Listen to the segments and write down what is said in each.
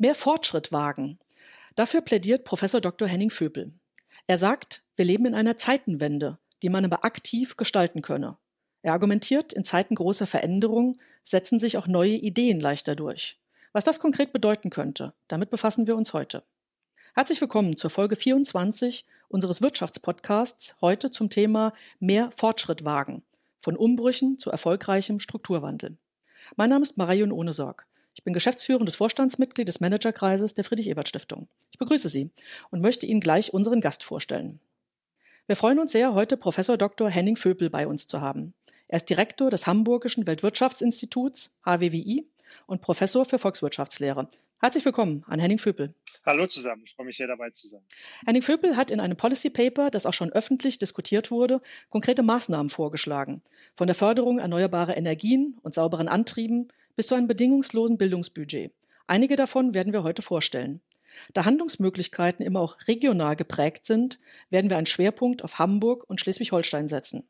mehr Fortschritt wagen. Dafür plädiert Professor Dr. Henning Vöpel. Er sagt, wir leben in einer Zeitenwende, die man aber aktiv gestalten könne. Er argumentiert, in Zeiten großer Veränderung setzen sich auch neue Ideen leichter durch. Was das konkret bedeuten könnte, damit befassen wir uns heute. Herzlich willkommen zur Folge 24 unseres Wirtschaftspodcasts, heute zum Thema Mehr Fortschritt wagen, von Umbrüchen zu erfolgreichem Strukturwandel. Mein Name ist Marion Ohnesorg. Ich bin geschäftsführendes Vorstandsmitglied des Managerkreises der Friedrich-Ebert-Stiftung. Ich begrüße Sie und möchte Ihnen gleich unseren Gast vorstellen. Wir freuen uns sehr, heute Professor Dr. Henning Vöpel bei uns zu haben. Er ist Direktor des Hamburgischen Weltwirtschaftsinstituts HWWI und Professor für Volkswirtschaftslehre. Herzlich willkommen an Henning Vöpel. Hallo zusammen, ich freue mich sehr dabei zu sein. Henning Vöpel hat in einem Policy Paper, das auch schon öffentlich diskutiert wurde, konkrete Maßnahmen vorgeschlagen. Von der Förderung erneuerbarer Energien und sauberen Antrieben bis zu einem bedingungslosen Bildungsbudget. Einige davon werden wir heute vorstellen. Da Handlungsmöglichkeiten immer auch regional geprägt sind, werden wir einen Schwerpunkt auf Hamburg und Schleswig-Holstein setzen.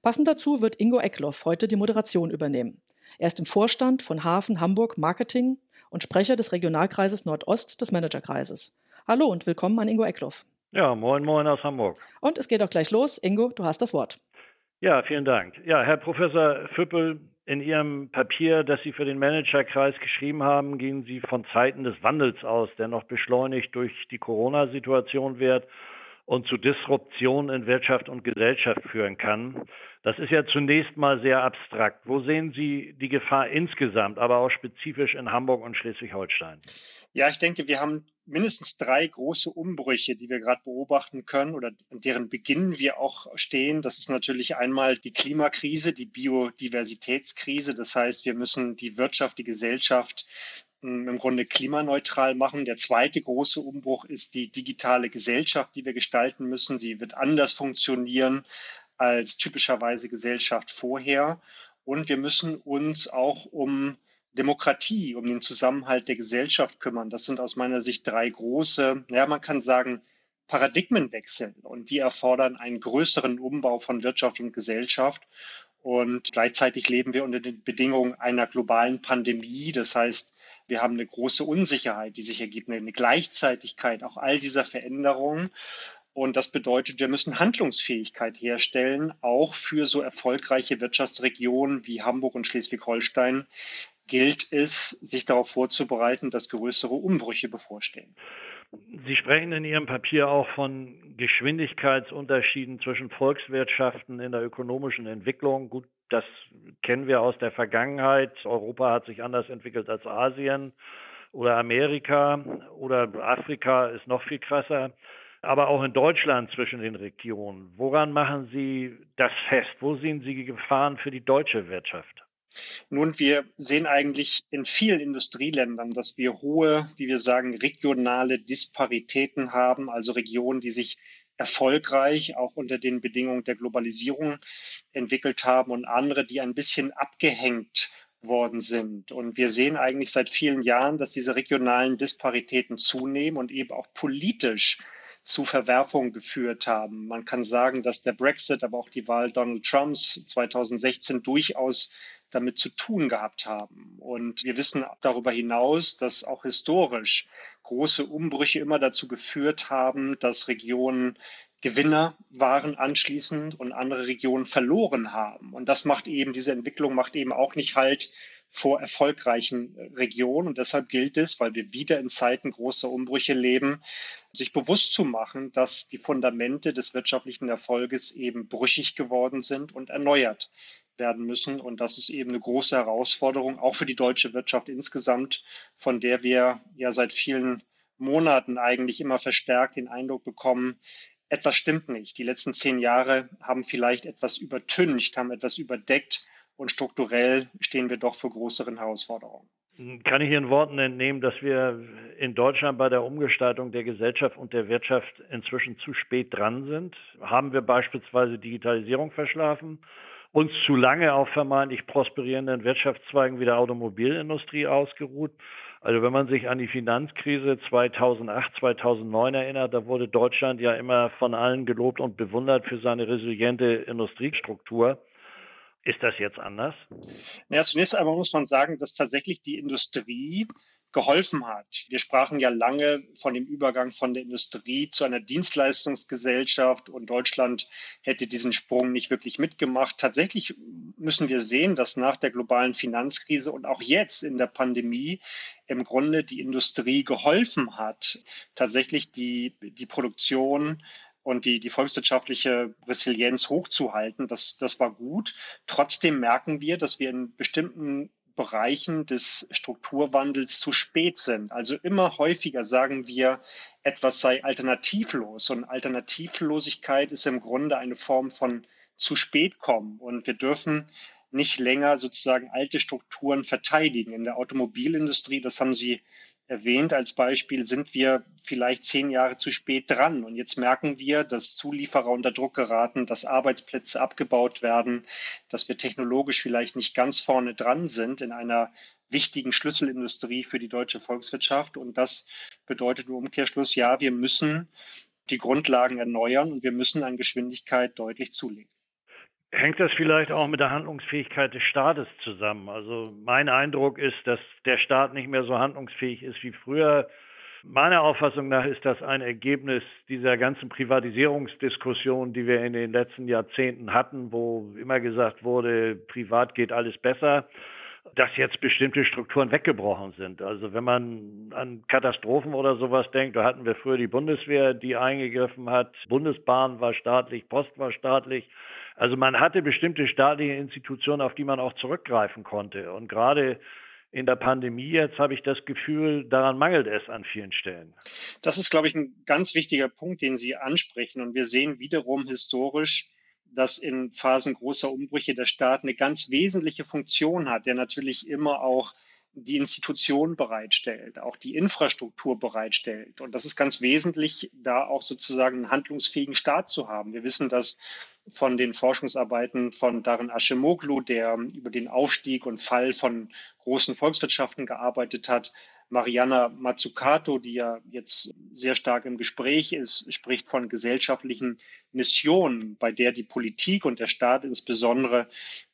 Passend dazu wird Ingo Eckloff heute die Moderation übernehmen. Er ist im Vorstand von Hafen Hamburg Marketing und Sprecher des Regionalkreises Nordost des Managerkreises. Hallo und willkommen an Ingo Eckloff. Ja, moin, moin aus Hamburg. Und es geht auch gleich los. Ingo, du hast das Wort. Ja, vielen Dank. Ja, Herr Professor Füppel, in Ihrem Papier, das Sie für den Managerkreis geschrieben haben, gehen Sie von Zeiten des Wandels aus, der noch beschleunigt durch die Corona-Situation wird und zu Disruption in Wirtschaft und Gesellschaft führen kann. Das ist ja zunächst mal sehr abstrakt. Wo sehen Sie die Gefahr insgesamt, aber auch spezifisch in Hamburg und Schleswig-Holstein? Ja, ich denke, wir haben mindestens drei große Umbrüche, die wir gerade beobachten können oder an deren Beginn wir auch stehen. Das ist natürlich einmal die Klimakrise, die Biodiversitätskrise. Das heißt, wir müssen die Wirtschaft, die Gesellschaft hm, im Grunde klimaneutral machen. Der zweite große Umbruch ist die digitale Gesellschaft, die wir gestalten müssen. Sie wird anders funktionieren als typischerweise Gesellschaft vorher. Und wir müssen uns auch um Demokratie, um den Zusammenhalt der Gesellschaft kümmern. Das sind aus meiner Sicht drei große, ja, man kann sagen, Paradigmenwechsel. Und die erfordern einen größeren Umbau von Wirtschaft und Gesellschaft. Und gleichzeitig leben wir unter den Bedingungen einer globalen Pandemie. Das heißt, wir haben eine große Unsicherheit, die sich ergibt, eine Gleichzeitigkeit auch all dieser Veränderungen. Und das bedeutet, wir müssen Handlungsfähigkeit herstellen, auch für so erfolgreiche Wirtschaftsregionen wie Hamburg und Schleswig-Holstein, gilt es, sich darauf vorzubereiten, dass größere Umbrüche bevorstehen. Sie sprechen in Ihrem Papier auch von Geschwindigkeitsunterschieden zwischen Volkswirtschaften in der ökonomischen Entwicklung. Gut, das kennen wir aus der Vergangenheit. Europa hat sich anders entwickelt als Asien oder Amerika oder Afrika ist noch viel krasser. Aber auch in Deutschland zwischen den Regionen. Woran machen Sie das fest? Wo sehen Sie Gefahren für die deutsche Wirtschaft? Nun, wir sehen eigentlich in vielen Industrieländern, dass wir hohe, wie wir sagen, regionale Disparitäten haben, also Regionen, die sich erfolgreich auch unter den Bedingungen der Globalisierung entwickelt haben und andere, die ein bisschen abgehängt worden sind. Und wir sehen eigentlich seit vielen Jahren, dass diese regionalen Disparitäten zunehmen und eben auch politisch zu Verwerfungen geführt haben. Man kann sagen, dass der Brexit, aber auch die Wahl Donald Trumps 2016 durchaus damit zu tun gehabt haben. Und wir wissen darüber hinaus, dass auch historisch große Umbrüche immer dazu geführt haben, dass Regionen Gewinner waren anschließend und andere Regionen verloren haben. Und das macht eben, diese Entwicklung macht eben auch nicht halt vor erfolgreichen Regionen. Und deshalb gilt es, weil wir wieder in Zeiten großer Umbrüche leben, sich bewusst zu machen, dass die Fundamente des wirtschaftlichen Erfolges eben brüchig geworden sind und erneuert werden müssen. Und das ist eben eine große Herausforderung, auch für die deutsche Wirtschaft insgesamt, von der wir ja seit vielen Monaten eigentlich immer verstärkt den Eindruck bekommen, etwas stimmt nicht. Die letzten zehn Jahre haben vielleicht etwas übertüncht, haben etwas überdeckt und strukturell stehen wir doch vor größeren Herausforderungen. Kann ich Ihren Worten entnehmen, dass wir in Deutschland bei der Umgestaltung der Gesellschaft und der Wirtschaft inzwischen zu spät dran sind? Haben wir beispielsweise Digitalisierung verschlafen? Uns zu lange auf vermeintlich prosperierenden Wirtschaftszweigen wie der Automobilindustrie ausgeruht. Also wenn man sich an die Finanzkrise 2008, 2009 erinnert, da wurde Deutschland ja immer von allen gelobt und bewundert für seine resiliente Industriestruktur. Ist das jetzt anders? Ja, zunächst einmal muss man sagen, dass tatsächlich die Industrie geholfen hat. Wir sprachen ja lange von dem Übergang von der Industrie zu einer Dienstleistungsgesellschaft und Deutschland hätte diesen Sprung nicht wirklich mitgemacht. Tatsächlich müssen wir sehen, dass nach der globalen Finanzkrise und auch jetzt in der Pandemie im Grunde die Industrie geholfen hat, tatsächlich die, die Produktion und die, die volkswirtschaftliche Resilienz hochzuhalten. Das, das war gut. Trotzdem merken wir, dass wir in bestimmten Bereichen des Strukturwandels zu spät sind. Also immer häufiger sagen wir, etwas sei alternativlos. Und Alternativlosigkeit ist im Grunde eine Form von zu spät kommen. Und wir dürfen nicht länger sozusagen alte Strukturen verteidigen. In der Automobilindustrie, das haben Sie erwähnt als Beispiel, sind wir vielleicht zehn Jahre zu spät dran. Und jetzt merken wir, dass Zulieferer unter Druck geraten, dass Arbeitsplätze abgebaut werden, dass wir technologisch vielleicht nicht ganz vorne dran sind in einer wichtigen Schlüsselindustrie für die deutsche Volkswirtschaft. Und das bedeutet im Umkehrschluss, ja, wir müssen die Grundlagen erneuern und wir müssen an Geschwindigkeit deutlich zulegen. Hängt das vielleicht auch mit der Handlungsfähigkeit des Staates zusammen? Also mein Eindruck ist, dass der Staat nicht mehr so handlungsfähig ist wie früher. Meiner Auffassung nach ist das ein Ergebnis dieser ganzen Privatisierungsdiskussion, die wir in den letzten Jahrzehnten hatten, wo immer gesagt wurde, privat geht alles besser dass jetzt bestimmte Strukturen weggebrochen sind. Also wenn man an Katastrophen oder sowas denkt, da hatten wir früher die Bundeswehr, die eingegriffen hat, Bundesbahn war staatlich, Post war staatlich. Also man hatte bestimmte staatliche Institutionen, auf die man auch zurückgreifen konnte. Und gerade in der Pandemie jetzt habe ich das Gefühl, daran mangelt es an vielen Stellen. Das ist, glaube ich, ein ganz wichtiger Punkt, den Sie ansprechen. Und wir sehen wiederum historisch, dass in Phasen großer Umbrüche der Staat eine ganz wesentliche Funktion hat, der natürlich immer auch die Institution bereitstellt, auch die Infrastruktur bereitstellt. Und das ist ganz wesentlich, da auch sozusagen einen handlungsfähigen Staat zu haben. Wir wissen das von den Forschungsarbeiten von Darin Ashemoglu, der über den Aufstieg und Fall von großen Volkswirtschaften gearbeitet hat, Mariana Mazzucato, die ja jetzt sehr stark im Gespräch ist, spricht von gesellschaftlichen Missionen, bei der die Politik und der Staat insbesondere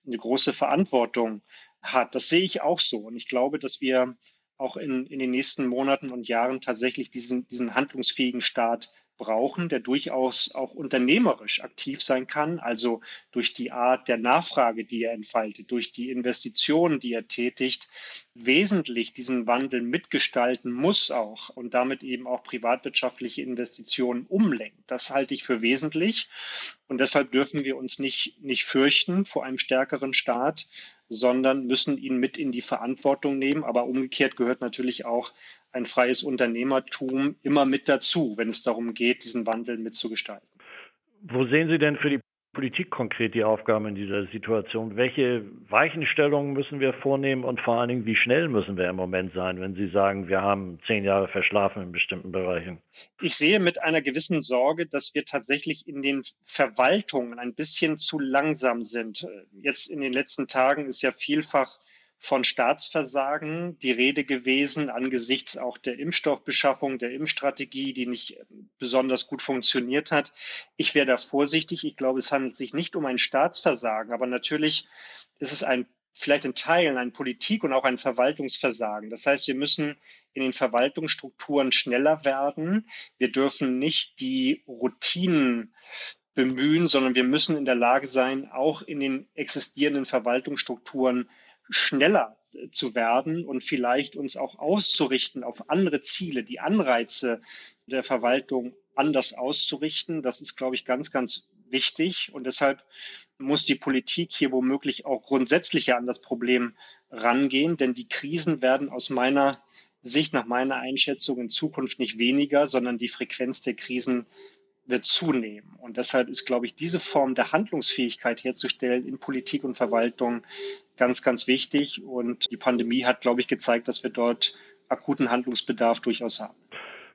eine große Verantwortung hat. Das sehe ich auch so. Und ich glaube, dass wir auch in, in den nächsten Monaten und Jahren tatsächlich diesen, diesen handlungsfähigen Staat brauchen, der durchaus auch unternehmerisch aktiv sein kann, also durch die Art der Nachfrage, die er entfaltet, durch die Investitionen, die er tätigt, wesentlich diesen Wandel mitgestalten muss auch und damit eben auch privatwirtschaftliche Investitionen umlenkt. Das halte ich für wesentlich und deshalb dürfen wir uns nicht, nicht fürchten vor einem stärkeren Staat, sondern müssen ihn mit in die Verantwortung nehmen. Aber umgekehrt gehört natürlich auch ein freies Unternehmertum immer mit dazu, wenn es darum geht, diesen Wandel mitzugestalten. Wo sehen Sie denn für die Politik konkret die Aufgaben in dieser Situation? Welche Weichenstellungen müssen wir vornehmen und vor allen Dingen, wie schnell müssen wir im Moment sein, wenn Sie sagen, wir haben zehn Jahre verschlafen in bestimmten Bereichen? Ich sehe mit einer gewissen Sorge, dass wir tatsächlich in den Verwaltungen ein bisschen zu langsam sind. Jetzt in den letzten Tagen ist ja vielfach von Staatsversagen die Rede gewesen angesichts auch der Impfstoffbeschaffung, der Impfstrategie, die nicht besonders gut funktioniert hat. Ich wäre da vorsichtig. Ich glaube, es handelt sich nicht um ein Staatsversagen, aber natürlich ist es ein vielleicht in Teilen ein Politik- und auch ein Verwaltungsversagen. Das heißt, wir müssen in den Verwaltungsstrukturen schneller werden. Wir dürfen nicht die Routinen bemühen, sondern wir müssen in der Lage sein, auch in den existierenden Verwaltungsstrukturen schneller zu werden und vielleicht uns auch auszurichten auf andere Ziele, die Anreize der Verwaltung anders auszurichten. Das ist, glaube ich, ganz, ganz wichtig. Und deshalb muss die Politik hier womöglich auch grundsätzlicher an das Problem rangehen, denn die Krisen werden aus meiner Sicht, nach meiner Einschätzung in Zukunft nicht weniger, sondern die Frequenz der Krisen wird zunehmen. Und deshalb ist, glaube ich, diese Form der Handlungsfähigkeit herzustellen in Politik und Verwaltung ganz, ganz wichtig. Und die Pandemie hat, glaube ich, gezeigt, dass wir dort akuten Handlungsbedarf durchaus haben.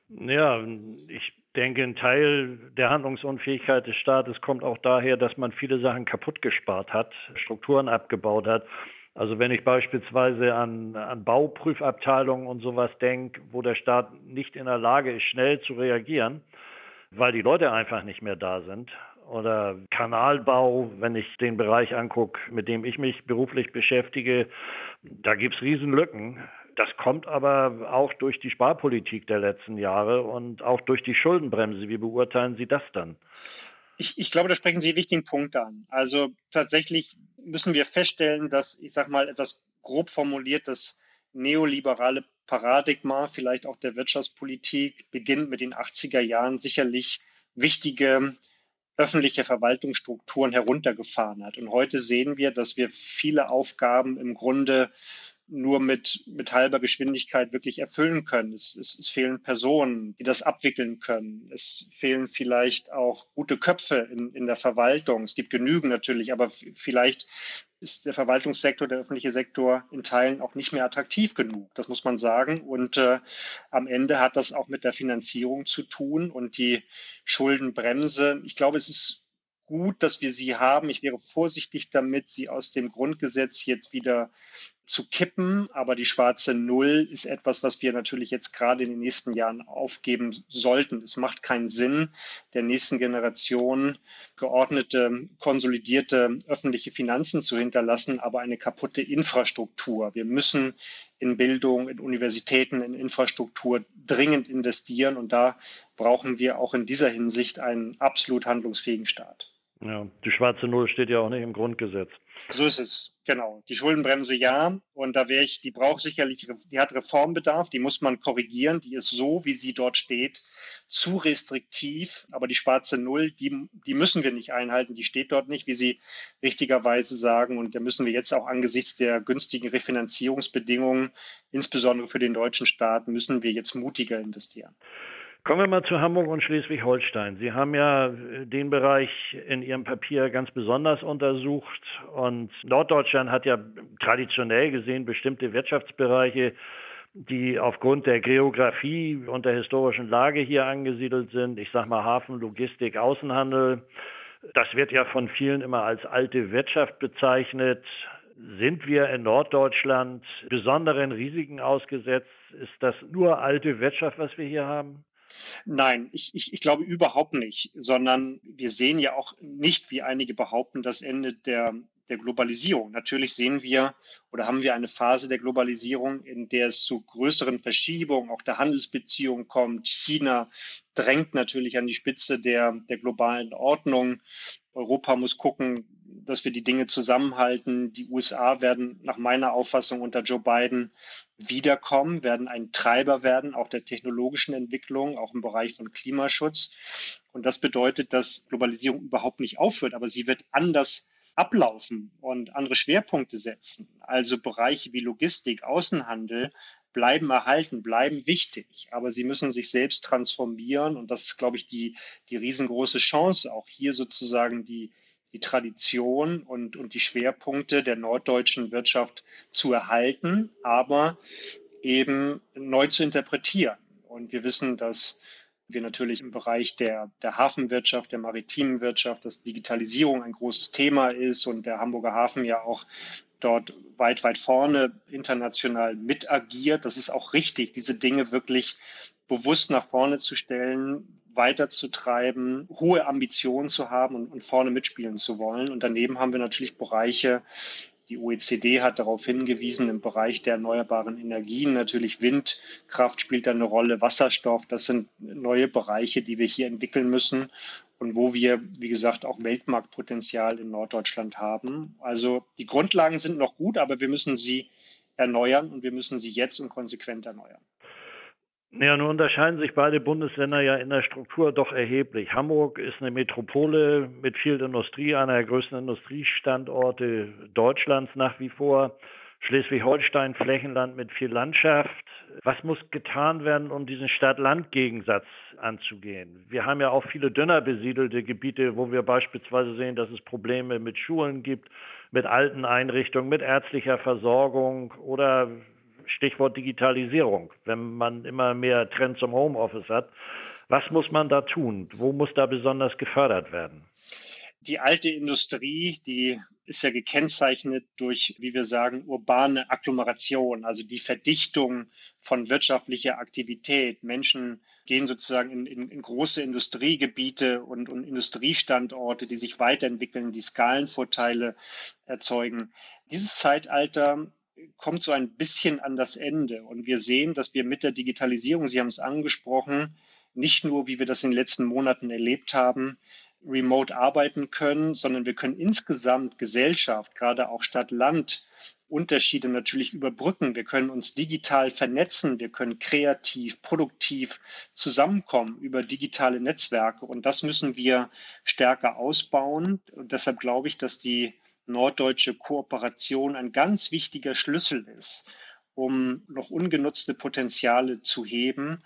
Ja, ich denke, ein Teil der Handlungsunfähigkeit des Staates kommt auch daher, dass man viele Sachen kaputt gespart hat, Strukturen abgebaut hat. Also wenn ich beispielsweise an, an Bauprüfabteilungen und sowas denke, wo der Staat nicht in der Lage ist, schnell zu reagieren, weil die Leute einfach nicht mehr da sind. Oder Kanalbau, wenn ich den Bereich angucke, mit dem ich mich beruflich beschäftige, da gibt es Riesenlücken Das kommt aber auch durch die Sparpolitik der letzten Jahre und auch durch die Schuldenbremse. Wie beurteilen Sie das dann? Ich, ich glaube, da sprechen Sie einen wichtigen Punkt an. Also tatsächlich müssen wir feststellen, dass, ich sage mal, etwas grob formuliert, das neoliberale Paradigma, vielleicht auch der Wirtschaftspolitik, beginnt mit den 80er Jahren sicherlich wichtige öffentliche Verwaltungsstrukturen heruntergefahren hat. Und heute sehen wir, dass wir viele Aufgaben im Grunde nur mit, mit halber Geschwindigkeit wirklich erfüllen können. Es, es, es fehlen Personen, die das abwickeln können. Es fehlen vielleicht auch gute Köpfe in, in der Verwaltung. Es gibt genügend natürlich, aber vielleicht ist der Verwaltungssektor, der öffentliche Sektor in Teilen auch nicht mehr attraktiv genug. Das muss man sagen. Und äh, am Ende hat das auch mit der Finanzierung zu tun und die Schuldenbremse. Ich glaube, es ist gut, dass wir sie haben. Ich wäre vorsichtig damit, sie aus dem Grundgesetz jetzt wieder zu kippen. Aber die schwarze Null ist etwas, was wir natürlich jetzt gerade in den nächsten Jahren aufgeben sollten. Es macht keinen Sinn, der nächsten Generation geordnete, konsolidierte öffentliche Finanzen zu hinterlassen, aber eine kaputte Infrastruktur. Wir müssen in Bildung, in Universitäten, in Infrastruktur dringend investieren. Und da brauchen wir auch in dieser Hinsicht einen absolut handlungsfähigen Staat. Ja, die schwarze Null steht ja auch nicht im Grundgesetz. So ist es, genau. Die Schuldenbremse ja. Und da wäre ich, die braucht sicherlich, die hat Reformbedarf, die muss man korrigieren. Die ist so, wie sie dort steht, zu restriktiv. Aber die schwarze Null, die, die müssen wir nicht einhalten. Die steht dort nicht, wie Sie richtigerweise sagen. Und da müssen wir jetzt auch angesichts der günstigen Refinanzierungsbedingungen, insbesondere für den deutschen Staat, müssen wir jetzt mutiger investieren. Kommen wir mal zu Hamburg und Schleswig-Holstein. Sie haben ja äh, den Bereich in Ihrem Papier ganz besonders untersucht und Norddeutschland hat ja traditionell gesehen bestimmte Wirtschaftsbereiche, die aufgrund der Geografie und der historischen Lage hier angesiedelt sind. Ich sage mal Hafen, Logistik, Außenhandel. Das wird ja von vielen immer als alte Wirtschaft bezeichnet. Sind wir in Norddeutschland besonderen Risiken ausgesetzt? Ist das nur alte Wirtschaft, was wir hier haben? Nein, ich, ich, ich glaube überhaupt nicht, sondern wir sehen ja auch nicht, wie einige behaupten, das Ende der, der Globalisierung. Natürlich sehen wir oder haben wir eine Phase der Globalisierung, in der es zu größeren Verschiebungen auch der Handelsbeziehungen kommt. China drängt natürlich an die Spitze der, der globalen Ordnung. Europa muss gucken, dass wir die Dinge zusammenhalten. Die USA werden nach meiner Auffassung unter Joe Biden wiederkommen, werden ein Treiber werden, auch der technologischen Entwicklung, auch im Bereich von Klimaschutz. Und das bedeutet, dass Globalisierung überhaupt nicht aufhört, aber sie wird anders ablaufen und andere Schwerpunkte setzen. Also Bereiche wie Logistik, Außenhandel bleiben erhalten, bleiben wichtig, aber sie müssen sich selbst transformieren und das ist, glaube ich, die, die riesengroße Chance, auch hier sozusagen die, die Tradition und, und die Schwerpunkte der norddeutschen Wirtschaft zu erhalten, aber eben neu zu interpretieren. Und wir wissen, dass wir natürlich im Bereich der, der Hafenwirtschaft, der maritimen Wirtschaft, dass Digitalisierung ein großes Thema ist und der Hamburger Hafen ja auch dort weit, weit vorne international mit agiert. Das ist auch richtig, diese Dinge wirklich bewusst nach vorne zu stellen, weiterzutreiben, hohe Ambitionen zu haben und, und vorne mitspielen zu wollen. Und daneben haben wir natürlich Bereiche, die OECD hat darauf hingewiesen, im Bereich der erneuerbaren Energien natürlich Windkraft spielt eine Rolle, Wasserstoff, das sind neue Bereiche, die wir hier entwickeln müssen und wo wir, wie gesagt, auch Weltmarktpotenzial in Norddeutschland haben. Also die Grundlagen sind noch gut, aber wir müssen sie erneuern und wir müssen sie jetzt und konsequent erneuern. Ja, nun unterscheiden sich beide Bundesländer ja in der Struktur doch erheblich. Hamburg ist eine Metropole mit viel Industrie, einer der größten Industriestandorte Deutschlands nach wie vor. Schleswig-Holstein Flächenland mit viel Landschaft. Was muss getan werden, um diesen Stadt-Land-Gegensatz anzugehen? Wir haben ja auch viele dünner besiedelte Gebiete, wo wir beispielsweise sehen, dass es Probleme mit Schulen gibt, mit alten Einrichtungen, mit ärztlicher Versorgung oder Stichwort Digitalisierung, wenn man immer mehr Trend zum Homeoffice hat. Was muss man da tun? Wo muss da besonders gefördert werden? Die alte Industrie, die ist ja gekennzeichnet durch, wie wir sagen, urbane Agglomeration, also die Verdichtung von wirtschaftlicher Aktivität. Menschen gehen sozusagen in, in, in große Industriegebiete und, und Industriestandorte, die sich weiterentwickeln, die Skalenvorteile erzeugen. Dieses Zeitalter kommt so ein bisschen an das Ende. Und wir sehen, dass wir mit der Digitalisierung, Sie haben es angesprochen, nicht nur, wie wir das in den letzten Monaten erlebt haben, remote arbeiten können, sondern wir können insgesamt Gesellschaft, gerade auch Stadt-Land, Unterschiede natürlich überbrücken. Wir können uns digital vernetzen, wir können kreativ, produktiv zusammenkommen über digitale Netzwerke. Und das müssen wir stärker ausbauen. Und deshalb glaube ich, dass die norddeutsche Kooperation ein ganz wichtiger Schlüssel ist, um noch ungenutzte Potenziale zu heben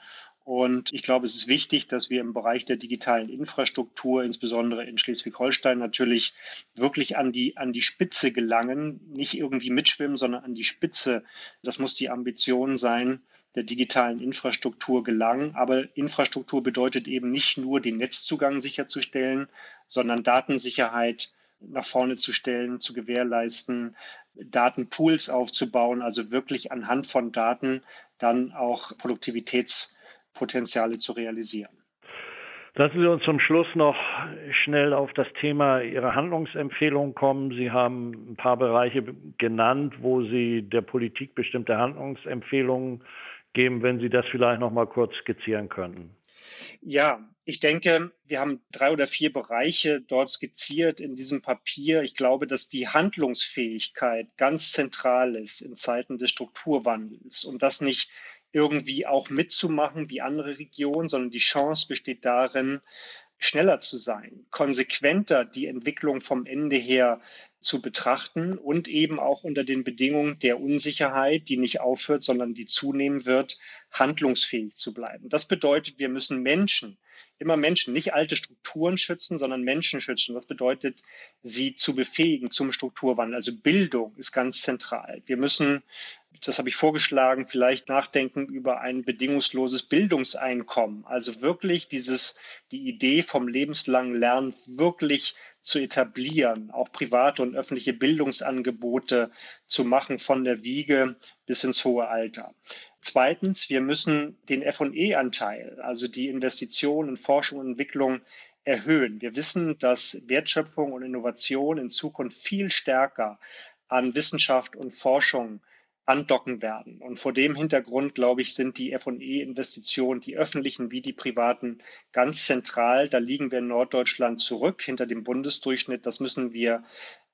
und ich glaube, es ist wichtig, dass wir im Bereich der digitalen Infrastruktur, insbesondere in Schleswig-Holstein, natürlich wirklich an die, an die Spitze gelangen. Nicht irgendwie mitschwimmen, sondern an die Spitze. Das muss die Ambition sein, der digitalen Infrastruktur gelangen. Aber Infrastruktur bedeutet eben nicht nur, den Netzzugang sicherzustellen, sondern Datensicherheit nach vorne zu stellen, zu gewährleisten, Datenpools aufzubauen, also wirklich anhand von Daten dann auch Produktivitäts- Potenziale zu realisieren. Lassen Sie uns zum Schluss noch schnell auf das Thema Ihrer Handlungsempfehlung kommen. Sie haben ein paar Bereiche genannt, wo Sie der Politik bestimmte Handlungsempfehlungen geben, wenn Sie das vielleicht noch mal kurz skizzieren könnten. Ja, ich denke, wir haben drei oder vier Bereiche dort skizziert in diesem Papier. Ich glaube, dass die Handlungsfähigkeit ganz zentral ist in Zeiten des Strukturwandels und das nicht irgendwie auch mitzumachen wie andere Regionen, sondern die Chance besteht darin, schneller zu sein, konsequenter die Entwicklung vom Ende her zu betrachten und eben auch unter den Bedingungen der Unsicherheit, die nicht aufhört, sondern die zunehmen wird, handlungsfähig zu bleiben. Das bedeutet, wir müssen Menschen immer Menschen, nicht alte Strukturen schützen, sondern Menschen schützen. Das bedeutet, sie zu befähigen zum Strukturwandel. Also Bildung ist ganz zentral. Wir müssen, das habe ich vorgeschlagen, vielleicht nachdenken über ein bedingungsloses Bildungseinkommen. Also wirklich dieses, die Idee vom lebenslangen Lernen wirklich zu etablieren, auch private und öffentliche Bildungsangebote zu machen von der Wiege bis ins hohe Alter. Zweitens, wir müssen den FE-Anteil, also die Investitionen in Forschung und Entwicklung, erhöhen. Wir wissen, dass Wertschöpfung und Innovation in Zukunft viel stärker an Wissenschaft und Forschung andocken werden. Und vor dem Hintergrund, glaube ich, sind die FE-Investitionen, die öffentlichen wie die privaten, ganz zentral. Da liegen wir in Norddeutschland zurück hinter dem Bundesdurchschnitt. Das müssen wir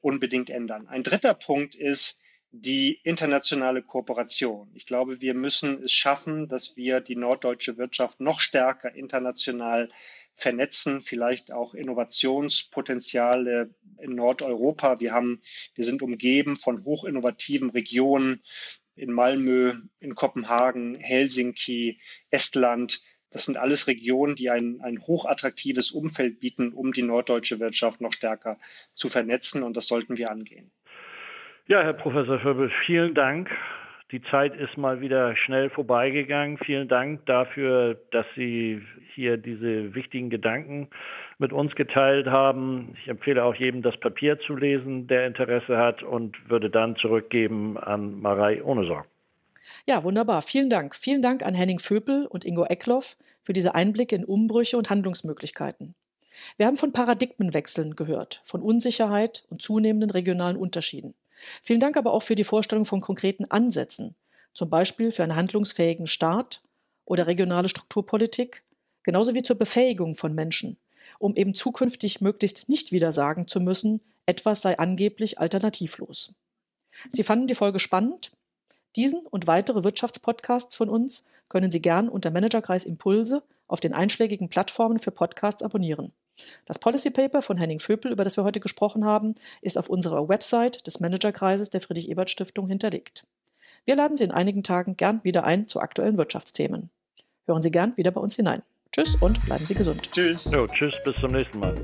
unbedingt ändern. Ein dritter Punkt ist, die internationale Kooperation. Ich glaube, wir müssen es schaffen, dass wir die norddeutsche Wirtschaft noch stärker international vernetzen, vielleicht auch Innovationspotenziale in Nordeuropa. Wir haben, wir sind umgeben von hochinnovativen Regionen in Malmö, in Kopenhagen, Helsinki, Estland. Das sind alles Regionen, die ein, ein hochattraktives Umfeld bieten, um die norddeutsche Wirtschaft noch stärker zu vernetzen. Und das sollten wir angehen. Ja, Herr Professor Föbel, vielen Dank. Die Zeit ist mal wieder schnell vorbeigegangen. Vielen Dank dafür, dass Sie hier diese wichtigen Gedanken mit uns geteilt haben. Ich empfehle auch jedem, das Papier zu lesen, der Interesse hat und würde dann zurückgeben an Marei Ohnesorg. Ja, wunderbar. Vielen Dank. Vielen Dank an Henning Vöpel und Ingo Eckloff für diese Einblicke in Umbrüche und Handlungsmöglichkeiten. Wir haben von Paradigmenwechseln gehört, von Unsicherheit und zunehmenden regionalen Unterschieden. Vielen Dank aber auch für die Vorstellung von konkreten Ansätzen, zum Beispiel für einen handlungsfähigen Staat oder regionale Strukturpolitik, genauso wie zur Befähigung von Menschen, um eben zukünftig möglichst nicht wieder sagen zu müssen, etwas sei angeblich alternativlos. Sie fanden die Folge spannend? Diesen und weitere Wirtschaftspodcasts von uns können Sie gern unter Managerkreis Impulse auf den einschlägigen Plattformen für Podcasts abonnieren. Das Policy Paper von Henning Vöpel, über das wir heute gesprochen haben, ist auf unserer Website des Managerkreises der Friedrich-Ebert-Stiftung hinterlegt. Wir laden Sie in einigen Tagen gern wieder ein zu aktuellen Wirtschaftsthemen. Hören Sie gern wieder bei uns hinein. Tschüss und bleiben Sie gesund. Tschüss. Jo, tschüss, bis zum nächsten Mal.